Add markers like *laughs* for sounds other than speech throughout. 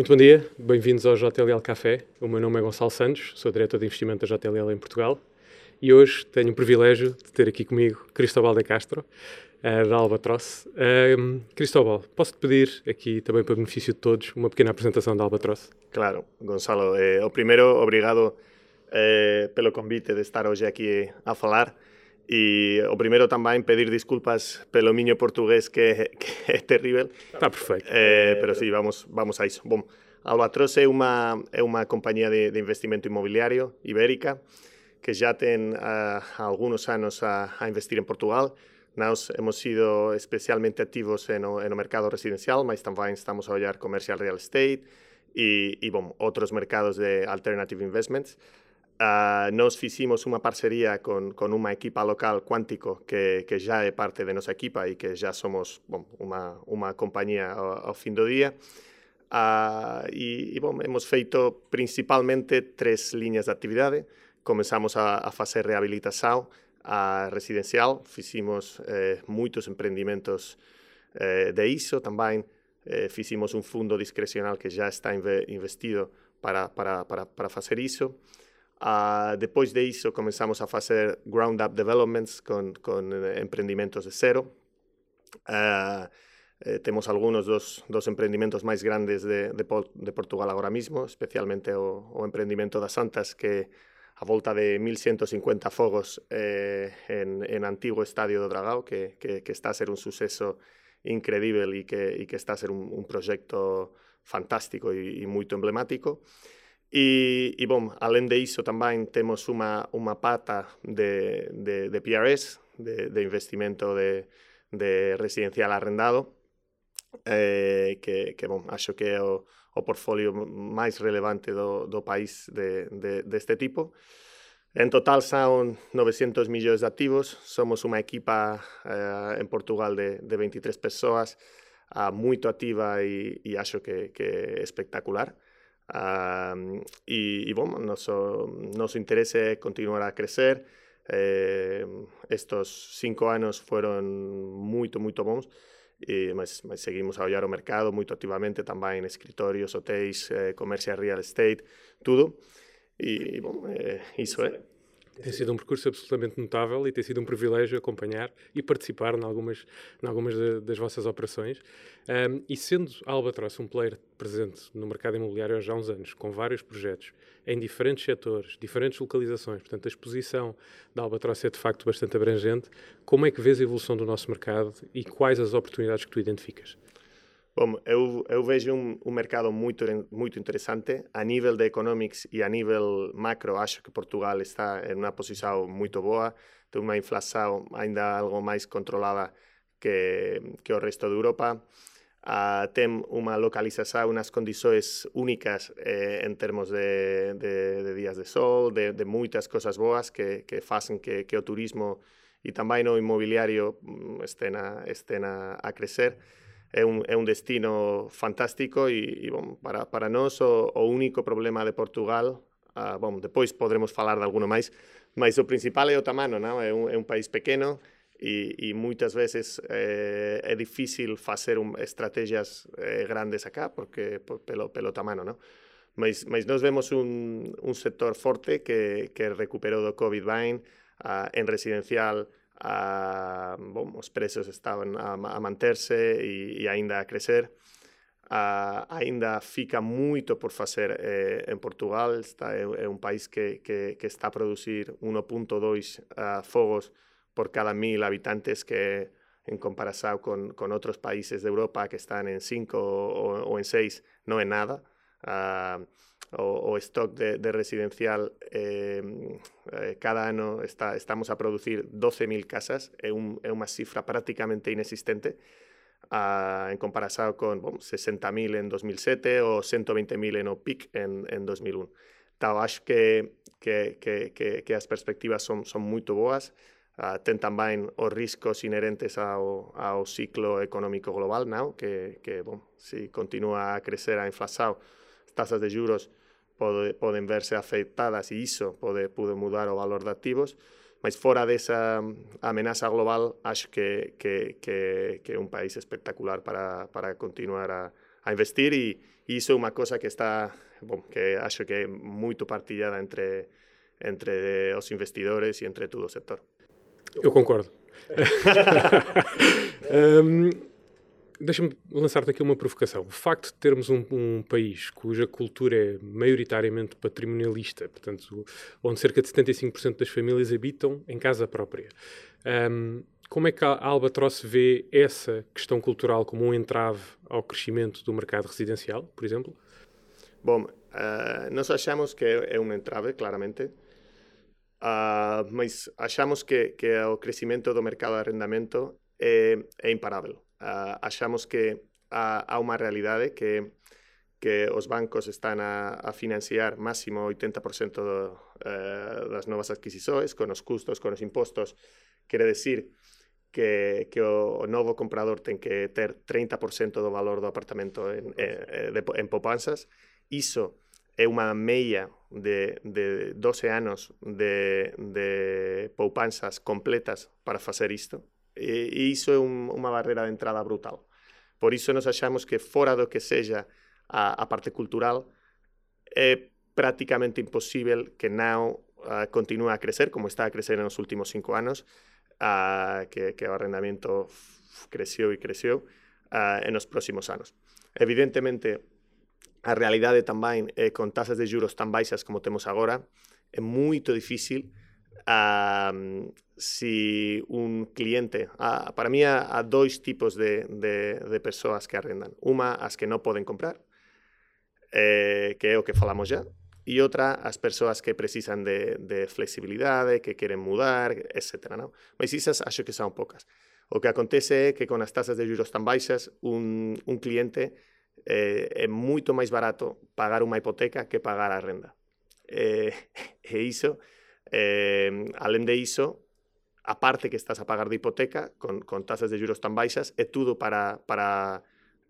Muito bom dia, bem-vindos ao JLL Café. O meu nome é Gonçalo Santos, sou diretor de investimento da JLL em Portugal e hoje tenho o privilégio de ter aqui comigo Cristóbal de Castro, uh, da Albatross. Uh, Cristóbal, posso-te pedir aqui também para benefício de todos uma pequena apresentação da Albatross? Claro, Gonçalo. Eh, o primeiro, obrigado eh, pelo convite de estar hoje aqui a falar. E o primeiro também pedir desculpas pelo meu português que, que *laughs* é terrível. Está perfeito. Eh, pero sí, vamos, vamos a isso. Bom, Albatross é uma, é uma companhia de, de investimento imobiliário ibérica que já tem uh, alguns anos a, a, investir em Portugal. Nós hemos sido especialmente ativos no, no mercado residencial, mas também estamos a olhar commercial real estate e, e bom, outros mercados de alternative investments. Uh, nos hicimos unha parcería con, con unha equipa local, Cuántico, que, que, ya é parte de nosa equipa e que ya somos bom, unha, unha compañía ao fin do día. Uh, e, y bom, hemos feito principalmente tres liñas de actividade. Comenzamos a, a facer rehabilitación a residencial, hicimos eh, moitos emprendimientos eh, de ISO tamén, eh, hicimos un fundo discrecional que já está investido para, para, para, para facer ISO. Ah, uh, depois de iso, comenzamos a facer ground-up developments con, con eh, emprendimentos de cero. Uh, eh, temos algunos dos, dos emprendimentos máis grandes de, de, de Portugal agora mismo, especialmente o, o emprendimento das Santas, que a volta de 1150 fogos eh, en, en antigo estadio do Dragao, que, que, que está a ser un suceso increíble e que, e que está a ser un, un proxecto fantástico e, e moito emblemático. E, e bom, além de iso tamén temos unha, unha pata de, de, de PRS, de, de investimento de, de residencial arrendado, eh, que, que bom, acho que é o, o portfolio máis relevante do, do país de, de, deste tipo. En total son 900 millóns de activos, somos unha equipa eh, en Portugal de, de 23 persoas, a moito activa e, e acho que, que espectacular. Y, y, bueno, nos, nos interesa continuar a crecer. Eh, estos cinco años fueron muy, muy bons y mas, mas seguimos a olhar o mercado muy activamente también escritorios, hotéis, eh, comercio real estate, todo. Y, bueno, eh, eso. Eh. Tem sido um percurso absolutamente notável e tem sido um privilégio acompanhar e participar em algumas, em algumas de, das vossas operações. Um, e sendo Albatross um player presente no mercado imobiliário há já uns anos, com vários projetos em diferentes setores, diferentes localizações, portanto a exposição da Albatross é de facto bastante abrangente, como é que vês a evolução do nosso mercado e quais as oportunidades que tu identificas? Bom, eu, eu vejo um, um, mercado muito, muito interessante. A nível de economics e a nível macro, acho que Portugal está em uma posição muito boa. Tem uma inflação ainda algo mais controlada que, que o resto da Europa. Uh, tem uma localização, umas condições únicas eh, em termos de, de, de, dias de sol, de, de muitas coisas boas que, que fazem que, que o turismo e também o imobiliário mm, estén a, estén a, a crescer é un, é un destino fantástico e, e bom, para, para nós o, o único problema de Portugal ah, uh, bom, depois podremos falar de alguno máis, mas o principal é o tamano, non? É, un, é un país pequeno e, e moitas veces eh, é difícil facer un, estrategias eh, grandes acá porque por, pelo, pelo tamano, non? Mas, mas nós vemos un, un sector forte que, que recuperou do COVID-19 uh, en residencial, bom, os preços estaban a, a manterse e, e ainda a crescer. Ainda fica moito por facer eh, en Portugal, está, é, é un país que, que, que está a producir 1.2 uh, fogos por cada mil habitantes que en comparación con, con outros países de Europa que están en 5 ou, ou en 6 non é nada. Uh, o, o stock de, de residencial eh, eh, cada ano está, estamos a producir 12.000 casas, é, un, é unha cifra prácticamente inexistente a, en comparación con bom, 60.000 en 2007 ou 120.000 en o PIC en, en 2001. Então, acho que, que, que, que, que as perspectivas son, son moito boas, Uh, ten tamén os riscos inherentes ao, ao ciclo económico global now, que, que bom, si continúa a crecer a inflación, as tasas de juros pode, poden verse afectadas e iso pode, pode mudar o valor de activos, mas fora desa amenaza global, acho que, que, un país espectacular para, para continuar a, a investir e, e isso é uma coisa que está, bom, que acho que é muito partilhada entre entre os investidores e entre todo o setor. Eu concordo. um, *laughs* Deixa-me lançar-te aqui uma provocação. O facto de termos um, um, país cuja cultura é maioritariamente patrimonialista, portanto, onde cerca de 75% das famílias habitam em casa própria, um, como é que a Albatross vê essa questão cultural como um entrave ao crescimento do mercado residencial, por exemplo? Bom, uh, nós achamos que é um entrave, claramente, uh, mas achamos que, que o crescimento do mercado de arrendamento é, é imparável. uh, achamos que há, há uma realidade que que os bancos están a, a financiar máximo 80% do, uh, das novas adquisições, con os custos, con os impostos. Quere decir que, que o, o novo comprador ten que ter 30% do valor do apartamento en, en, de, en poupanzas. Iso é unha meia de, de 12 anos de, de poupanzas completas para facer isto. E, e iso é barreira de entrada brutal. Por iso nos achamos que fora do que sexa a, a parte cultural é prácticamente imposible que Now uh, continue a crecer como está a crecer nos últimos cinco anos, uh, que, que o arrendamento creceu e creceu uh, os próximos anos. Evidentemente, a realidade tamén é con tasas de juros tan baixas como temos agora, é moito difícil um, si un cliente, a, para mí há, há dois tipos de, de, de persoas que arrendan. Uma, as que non poden comprar, eh, que é o que falamos já, e outra, as persoas que precisan de, de flexibilidade, que queren mudar, etc. Non? Mas isas acho que son poucas. O que acontece é que con as tasas de juros tan baixas, un, un cliente eh, é moito máis barato pagar unha hipoteca que pagar a renda. Eh, *laughs* e iso Eh, alén de iso, a parte que estás a pagar de hipoteca con, con tasas de juros tan baixas é tudo para, para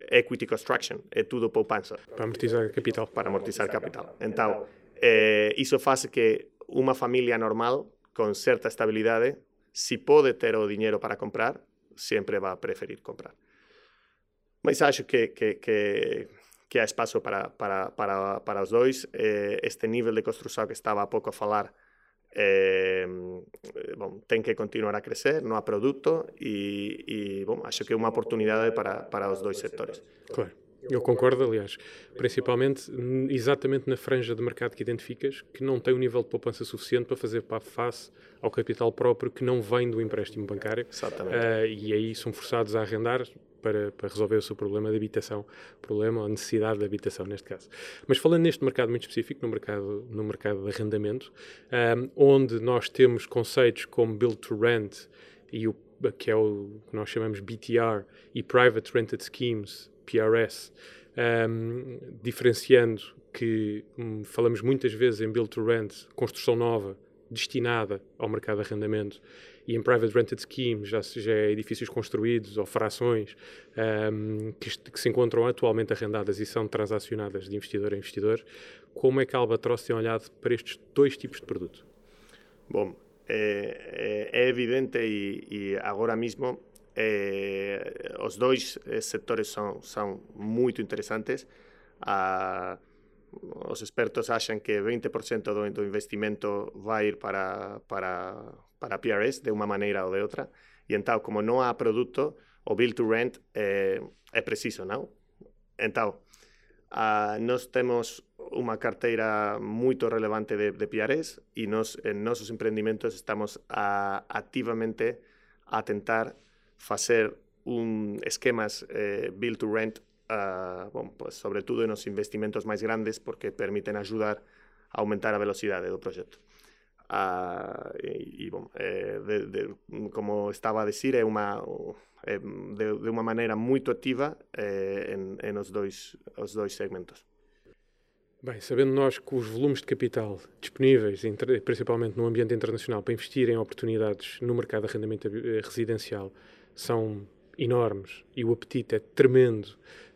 equity construction, é tudo poupanza. Para amortizar capital. Para amortizar capital. Entao, eh, iso faz que unha familia normal con certa estabilidade, se si pode ter o diñeiro para comprar, sempre va a preferir comprar. Mas acho que, que, que, que há espaço para, para, para, para os dois. Eh, este nível de construção que estava há pouco a falar, eh, bom, ten que continuar a crecer, non a produto, e, e bom, acho que é unha oportunidade para, para os dois sectores. Claro. Eu concordo, aliás, principalmente exatamente na franja de mercado que identificas, que não tem o um nível de poupança suficiente para fazer face ao capital próprio que não vem do empréstimo bancário. Exatamente. Uh, e aí são forçados a arrendar para, para, resolver o seu problema de habitação, problema ou necessidade de habitação neste caso. Mas falando neste mercado muito específico, no mercado, no mercado de arrendamento, um, onde nós temos conceitos como Build to Rent e o que é o que nós chamamos BTR e Private Rented Schemes, PRS, um, diferenciando que um, falamos muitas vezes em Build to Rent, construção nova, destinada ao mercado de arrendamento, e em private rented schemes, já seja edifícios construídos ou frações um, que, que, se encontram atualmente arrendadas e são transacionadas de investidor a investidor, como é que a Albatross tem olhado para estes dois tipos de produto? Bom, é, é, é evidente e, e, agora mesmo é, os dois setores são, são muito interessantes. A, os expertos acham que 20% do, do investimento vai ir para, para, para PRS de unha maneira ou de outra, e entao, como non há produto, o build to rent é, é preciso, non? Entao, uh, nós temos unha carteira moito relevante de, de PRS e nos, en nosos empreendimentos estamos a, activamente a tentar facer un esquemas eh, build to rent uh, bon, pues, sobre todo nos investimentos máis grandes porque permiten axudar a aumentar a velocidade do proxecto. Uh, e, e bom, é, de, de, como estaba a decir, é unha é, de, de unha maneira moito activa é, en, en os, dois, os dois segmentos. Bem, sabendo nós que os volumes de capital disponíveis, principalmente no ambiente internacional, para investir em oportunidades no mercado de arrendamento residencial são enormes e o apetite é tremendo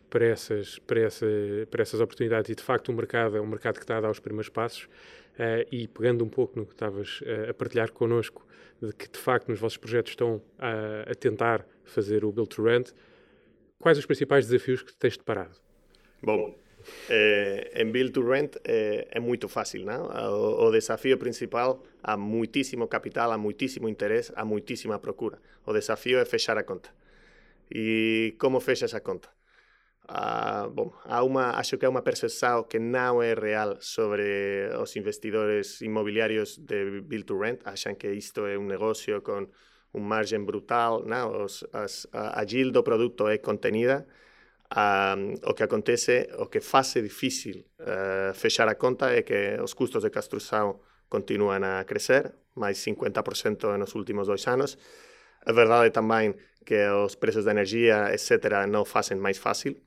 para essas, para, essa, para essas oportunidades e de facto o mercado é um mercado que está a dar os primeiros passos Uh, e pegando um pouco no que estavas uh, a partilhar connosco, de que de facto nos vossos projetos estão a, a tentar fazer o Build to Rent, quais os principais desafios que tens deparado? Bom, eh, en Build to Rent eh, é muito fácil, não? O, o, desafio principal há muitíssimo capital, há muitíssimo interesse, há muitíssima procura. O desafio é fechar a conta. E como fechas a conta? Uh, bom, há uma, acho que há uma percepção que não é real sobre os investidores imobiliários de Build to Rent. Acham que isto é um negócio com um margem brutal, não? Os, as, a, a yield do produto é contenida. Um, o que acontece, o que faz difícil uh, fechar a conta é que os custos de construção continúan a crecer, máis 50% nos últimos dois anos. É verdade tamén que os prezos de enerxía, etc., non facen máis fácil.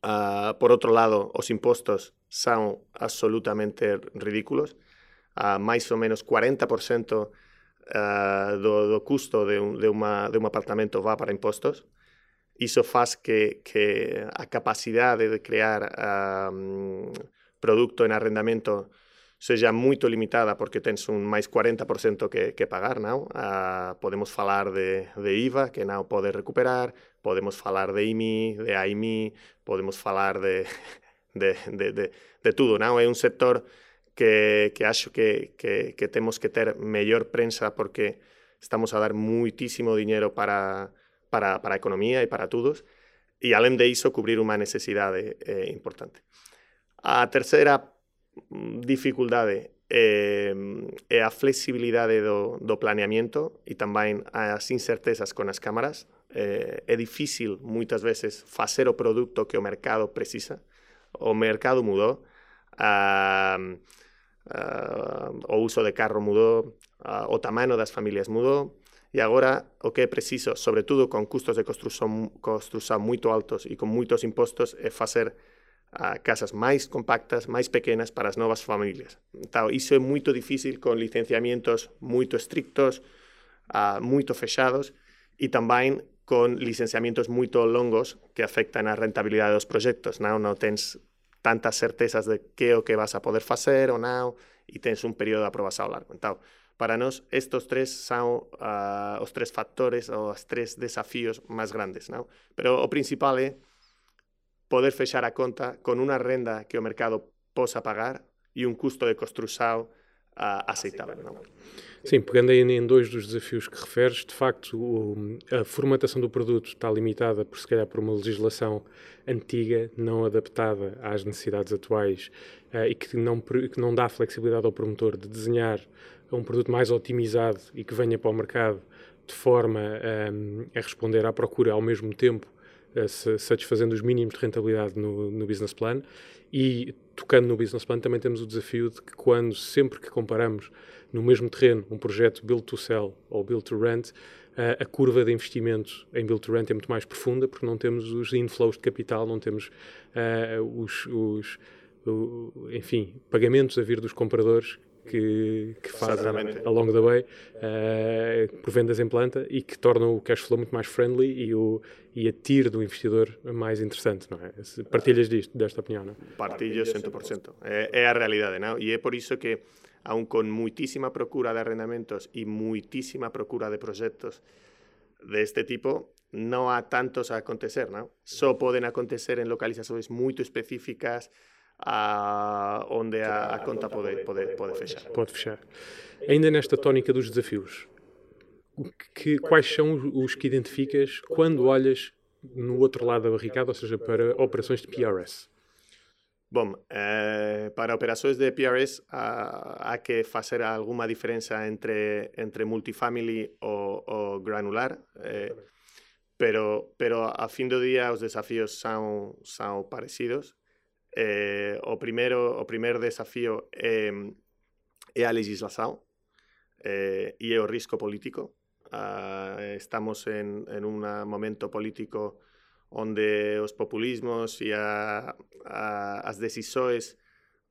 Uh, por outro lado, os impostos son absolutamente ridículos. Uh, máis ou menos 40% uh, ah, do, do custo de un, de, uma, de un apartamento va para impostos. Iso faz que, que a capacidade de crear ah, mm, um, producto en arrendamento sexa moito limitada porque tens un máis 40% que, que pagar now. Uh, ah, podemos falar de, de IVA, que now pode recuperar, podemos falar de IMI, de AIMI, podemos falar de, *laughs* de, de, de, de tudo. Now é un sector que, que acho que, que, que temos que ter mellor prensa porque estamos a dar muitísimo diñero para, para, para a economía e para todos e além de iso cubrir unha necesidade eh, importante. A terceira dificuldade é, é a flexibilidade do, do planeamento e também as incertezas com as câmaras. É, é difícil, muitas vezes, fazer o produto que o mercado precisa. O mercado mudou, a, o uso de carro mudou, a, o tamanho das famílias mudou, e agora o que é preciso, sobretudo com custos de construção, construção muito altos e com muitos impostos, é fazer a casas máis compactas, máis pequenas para as novas familias. Então, iso é moito difícil con licenciamientos moito estrictos, uh, moito fechados e tamén con licenciamientos moito longos que afectan a rentabilidade dos proxectos. Non, non tens tantas certezas de que o que vas a poder facer ou non e tens un período de aprobación largo. Então, para nós, estes tres son uh, os tres factores ou os tres desafíos máis grandes. Non? Pero o principal é poder fechar a conta con unha renda que o mercado possa pagar e um custo de construção uh, aceitável. Não? Sim, pegando aí em dois dos desafios que referes, de facto, o, a formatação do produto está limitada, por se calhar, por uma legislação antiga, não adaptada às necessidades atuais uh, e que não, que não dá flexibilidade ao promotor de desenhar um produto mais otimizado e que venha para o mercado de forma um, a responder à procura ao mesmo tempo satisfazendo os mínimos de rentabilidade no, no business plan. E tocando no business plan também temos o desafio de que quando sempre que comparamos no mesmo terreno um projeto build to sell ou build to rent a curva de investimento em build to rent é muito mais profunda porque não temos os inflows de capital não temos uh, os, os o, enfim pagamentos a vir dos compradores que, que fazem ao longo da way uh, por vendas em planta e que tornam o cash flow muito mais friendly e, o, e a TIR do investidor mais interessante, não é? Partilhas disto, desta opinião, não é? Partilho 100%. É, é a realidade, não? E é por isso que, aun com muitíssima procura de arrendamentos e muitíssima procura de projetos deste tipo, não há tantos a acontecer, não? Só podem acontecer em localizações muito específicas, a, onde a, a conta pode, pode, pode fechar. Pode fechar. Ainda nesta tónica dos desafios, que, quais são os que identificas quando olhas no outro lado da barricada, ou seja, para operações de PRS? Bom, eh, para operações de PRS há, há, que fazer alguma diferença entre, entre multifamily ou, ou granular, eh, pero, pero a fim do dia os desafios são, são parecidos. Eh, o primeiro o primeiro desafío é, é a legislación eh, e é o risco político. Ah, estamos en, en un momento político onde os populismos e a, a, as decisões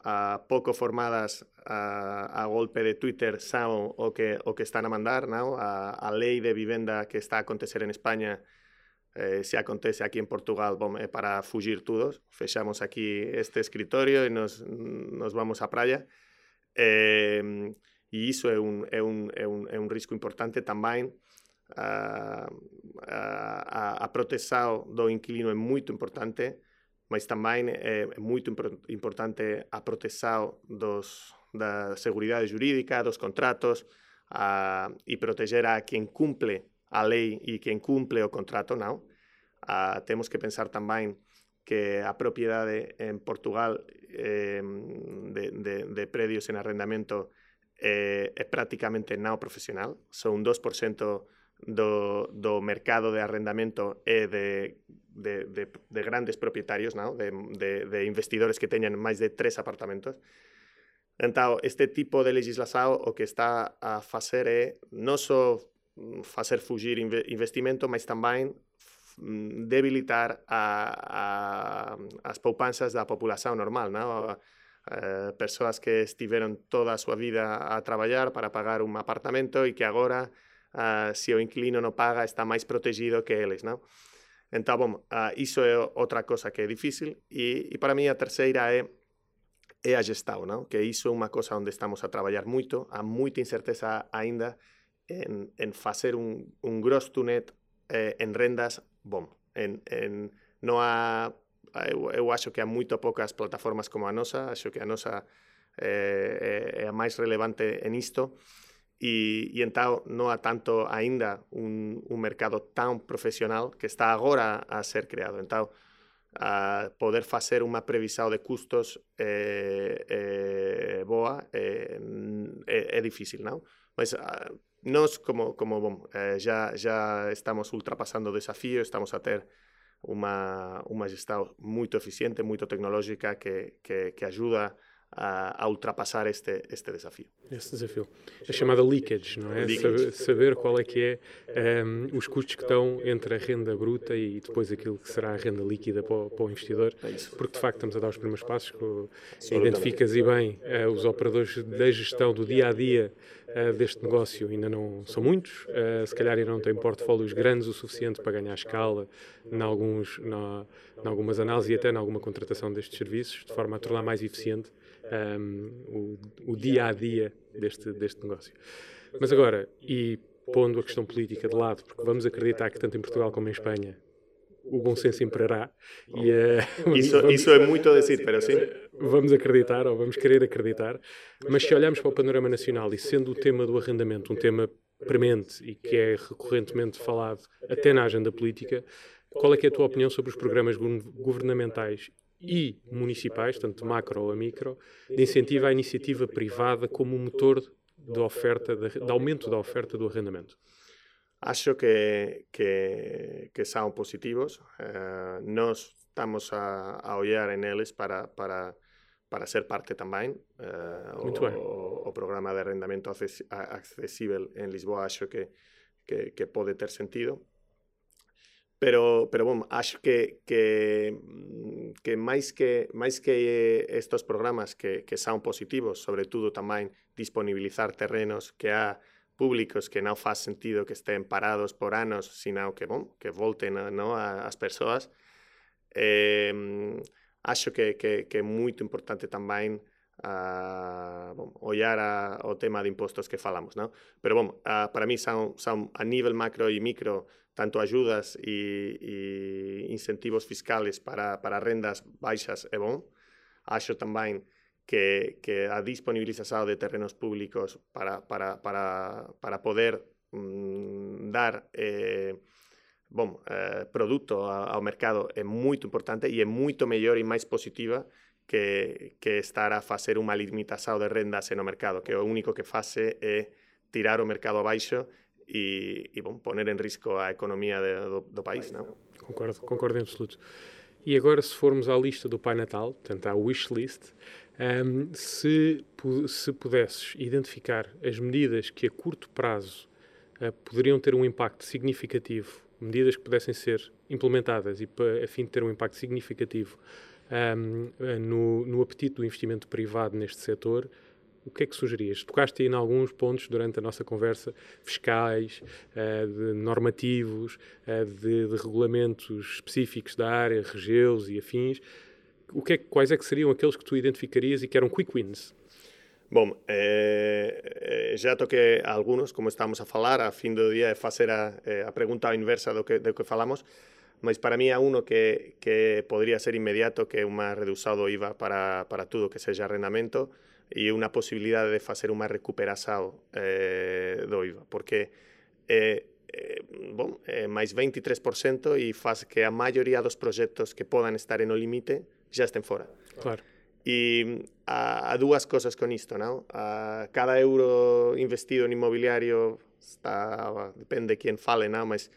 a, pouco formadas a, a golpe de Twitter saben o que, o que están a mandar, non? A, a lei de vivenda que está a acontecer en España eh, se acontece aquí en Portugal, é para fugir todos. Fechamos aquí este escritorio e nos, nos vamos á praia. Eh, e iso é un, é un, é un, é risco importante. Uh, a, a, a proteção do inquilino é muito importante, mas também é muito importante a proteção dos, da seguridade jurídica, dos contratos a, e proteger a quem cumpre a lei e quen cumple o contrato, non? Ah, temos que pensar tamén que a propiedade en Portugal eh, de, de, de predios en arrendamento eh, é prácticamente nao profesional, son un 2% do, do mercado de arrendamento é de, de, de, de grandes propietarios, non? De, de, de investidores que teñan máis de tres apartamentos. Entao, este tipo de legislação o que está a facer é non só Mm, facer fugir investimento, mas também mm, debilitar a, a, as poupanzas da população normal, não? Eh, persoas que estiveron toda a súa vida a traballar para pagar un apartamento e que agora, uh, se o inquilino non paga, está máis protegido que eles, non? Entón, bom, uh, iso é outra cosa que é difícil e, e para mí a terceira é é a gestão, non? Que iso é unha cosa onde estamos a traballar moito, há moita incerteza aínda, en, en facer un, un gross to net eh, en rendas, bom, en, en, non há eu, eu acho que há moito poucas plataformas como a nosa, acho que a nosa eh, a máis relevante en isto, e, e entao non há tanto aínda un, mercado tan profesional que está agora a ser creado. Entao, a poder facer unha previsão de custos eh, eh, boa eh, é, é difícil, non? Mas uh, nós, como, como bom, eh, já, já estamos ultrapassando o desafío, estamos a ter unha, unha gestão muito eficiente, muito tecnológica que, que, que ajuda a, a, ultrapassar este, este desafio. Esse desafio. A chamada leakage, não é? Leakage. Saber, saber, qual é que é um, os custos que estão entre a renda bruta e depois aquilo que será a renda líquida para o, para o investidor. É porque, de facto, estamos a dar os primeiros passos. identificas e bem uh, os operadores da gestão do dia-a-dia uh, deste negócio ainda não são muitos. Uh, se calhar ainda não têm portfólios grandes o suficiente para ganhar escala em, alguns, em algumas análises e até em alguma contratação destes serviços, de forma a tornar mais eficiente um, o, o, dia a dia deste, deste negócio. Mas agora, e pondo a questão política de lado, porque vamos acreditar que tanto em Portugal como em Espanha o bom senso imperará. E, uh, *laughs* isso, vamos, isso é muito a dizer, pero sim. Vamos acreditar, ou vamos querer acreditar, mas se olharmos para o panorama nacional e sendo o tema do arrendamento um tema premente e que é recorrentemente falado até na agenda política, qual é, é a tua opinião sobre os programas governamentais e municipais, tanto macro a micro, de incentivo à iniciativa privada como motor de oferta, de, de aumento da oferta do arrendamento? Acho que, que, que son positivos. Eh, nós estamos a, a olhar en eles para, para, para ser parte tamén. Eh, o, o, o programa de arrendamento acessível en Lisboa acho que, que, que pode ter sentido. Pero, pero bom, acho que, que, que máis que máis que estos programas que, que son positivos, sobre todo tamén disponibilizar terrenos que há públicos que non faz sentido que estén parados por anos, sino que, bom, que volten no, as persoas, eh, acho que, que, que é moito importante tamén a, bom, ollar a, o tema de impostos que falamos, non? Pero, bom, a, para son, son a nivel macro e micro tanto ayudas e, e incentivos fiscales para, para rendas baixas é bom. Acho tamén que, que a disponibilización de terrenos públicos para, para, para, para poder mm, dar eh, bom, eh, produto ao mercado é moito importante e é moito mellor e máis positiva que, que estar a facer unha limitación de rendas no mercado, que o único que fase é tirar o mercado abaixo e, e bom, poner em risco a economia de, do, do, país, não? Concordo, concordo em absoluto. E agora, se formos à lista do Pai Natal, portanto, à wish list, um, se, se pudesses identificar as medidas que a curto prazo uh, poderiam ter um impacto significativo, medidas que pudessem ser implementadas e a fim de ter um impacto significativo um, no, no apetite do investimento privado neste setor, o que é que sugerias? Tocaste aí em alguns pontos durante a nossa conversa, fiscais, uh, de normativos, uh, de, de, regulamentos específicos da área, regeus e afins. O que é, quais é que seriam aqueles que tu identificarias e que eram quick wins? Bom, eh, já toquei alguns, como estamos a falar, a fim do dia é fazer a, a pergunta inversa do que, do que falamos, mas para mí há uno que, que podría ser inmediato, que é unha redução do IVA para, para tudo que seja arrendamento e unha posibilidade de facer unha recuperação eh, do IVA, porque eh, eh, bom, eh, máis 23% e faz que a maioría dos proxectos que podan estar en o limite já estem fora. Claro. E há, há duas coisas com cada euro investido en inmobiliario depende de quem fale, não? Mas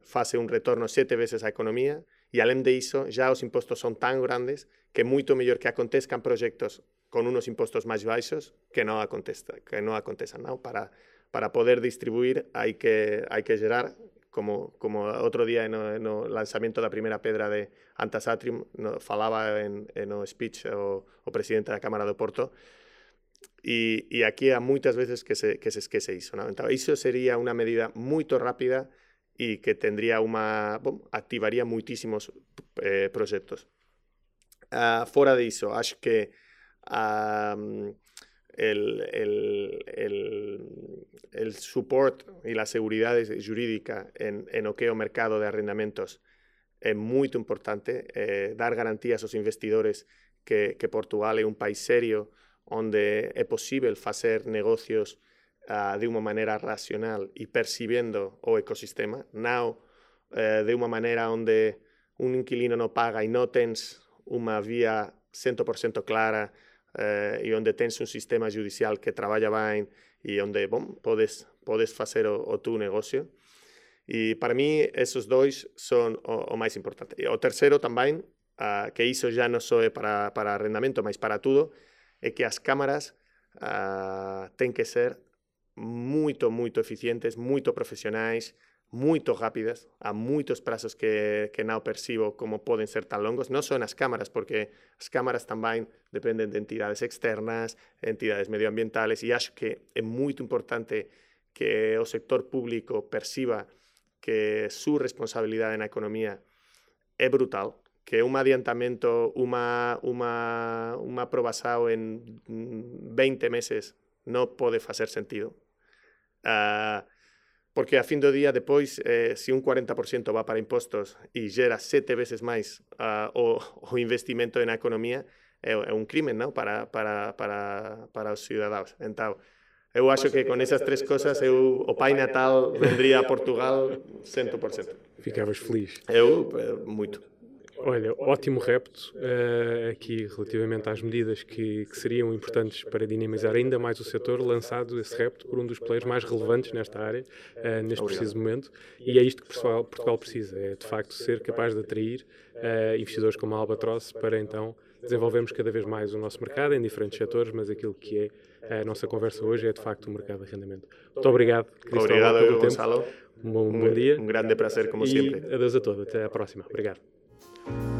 faz um retorno siete veces a economia e além eso ya los impuestos son tan grandes que é muito melhor que acontezcan proyectos con unos impuestos más bajos que no aconteçam, que? Para para poder distribuir hay que, hay que generar como, como outro día no, no lanzamento da primeira pedra de Antas Atrium no, falaba en, en o speech o, o presidente da Cámara do Porto e, e aquí há moitas veces que se, que se esquece iso. Non? Entón, iso sería unha medida moito rápida e que tendría unha... Bom, activaría moitísimos eh, proxectos. Ah, uh, fora de iso, acho que uh, el, el, el, el support y la seguridad jurídica en, en o mercado de arrendamentos é moito importante. Eh, dar garantías aos investidores que, que Portugal é un país serio onde é posible facer negocios uh, de unha maneira racional e percibendo o ecosistema. Now, eh, de unha maneira onde un inquilino non paga e non tens unha vía 100% clara eh, e onde un sistema judicial que traballa ben e onde, bom, podes, podes facer o, o negocio. E para mí, esos dois son o, o importante. E o terceiro tamén, uh, que iso já non só é para, para arrendamento, mas para tudo, é que as cámaras uh, que ser moito, moito eficientes, moito profesionais, moito rápidas, a moitos prazos que, que non percibo como poden ser tan longos, non son as cámaras, porque as cámaras tamén dependen de entidades externas, entidades medioambientales, e acho que é moito importante que o sector público perciba que su responsabilidade na economía é brutal, que un adiantamento, unha, unha, unha probasao en 20 meses non pode facer sentido. Uh, porque a fin do día depois, eh, se un 40% va para impostos e gera sete veces máis uh, o, o investimento na economía, é, é un crimen non? Para, para, para, para os ciudadanos. Entón, eu acho que con esas tres cosas eu, o Pai Natal vendría a Portugal 100%. Ficavas feliz. Eu, eh, moito. Olha, ótimo repto uh, aqui relativamente às medidas que, que, seriam importantes para dinamizar ainda mais o setor, lançado esse repto por um dos players mais relevantes nesta área, uh, neste preciso momento, e é isto que Portugal, Portugal precisa, é de facto ser capaz de atrair uh, investidores como a Albatross para então desenvolvermos cada vez mais o nosso mercado em diferentes setores, mas aquilo que é a nossa conversa hoje é de facto o mercado de arrendamento. Muito obrigado, Cristóvão, obrigado, pelo Gonçalo. tempo. Um bom, um bom dia. Um grande prazer, como e sempre. Adeus a todos. Até à próxima. Obrigado. Thank you.